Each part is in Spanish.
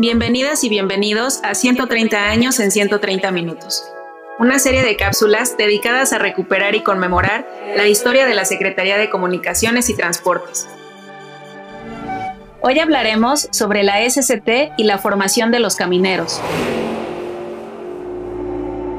Bienvenidas y bienvenidos a 130 años en 130 minutos, una serie de cápsulas dedicadas a recuperar y conmemorar la historia de la Secretaría de Comunicaciones y Transportes. Hoy hablaremos sobre la SCT y la formación de los camineros.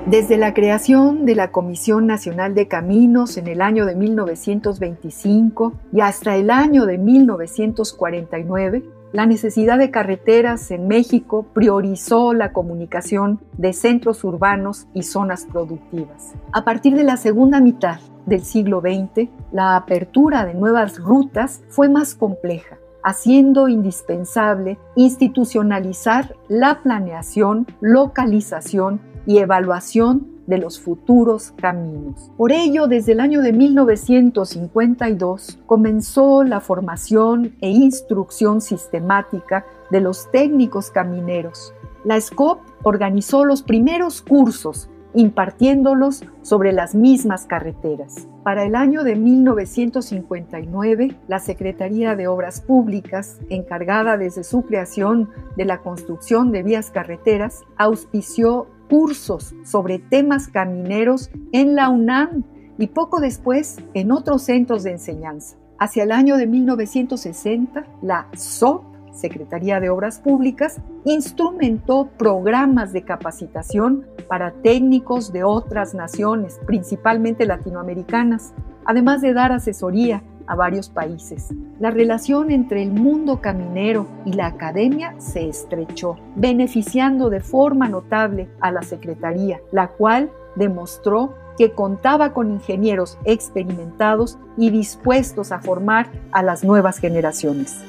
Desde la creación de la Comisión Nacional de Caminos en el año de 1925 y hasta el año de 1949, la necesidad de carreteras en México priorizó la comunicación de centros urbanos y zonas productivas. A partir de la segunda mitad del siglo XX, la apertura de nuevas rutas fue más compleja, haciendo indispensable institucionalizar la planeación, localización y evaluación de los futuros caminos. Por ello, desde el año de 1952 comenzó la formación e instrucción sistemática de los técnicos camineros. La SCOP organizó los primeros cursos impartiéndolos sobre las mismas carreteras. Para el año de 1959, la Secretaría de Obras Públicas, encargada desde su creación de la construcción de vías carreteras, auspició cursos sobre temas camineros en la UNAM y poco después en otros centros de enseñanza. Hacia el año de 1960, la SOP, Secretaría de Obras Públicas, instrumentó programas de capacitación para técnicos de otras naciones, principalmente latinoamericanas, además de dar asesoría a varios países. La relación entre el mundo caminero y la academia se estrechó, beneficiando de forma notable a la Secretaría, la cual demostró que contaba con ingenieros experimentados y dispuestos a formar a las nuevas generaciones.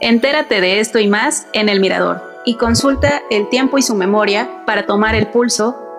Entérate de esto y más en El Mirador y consulta el tiempo y su memoria para tomar el pulso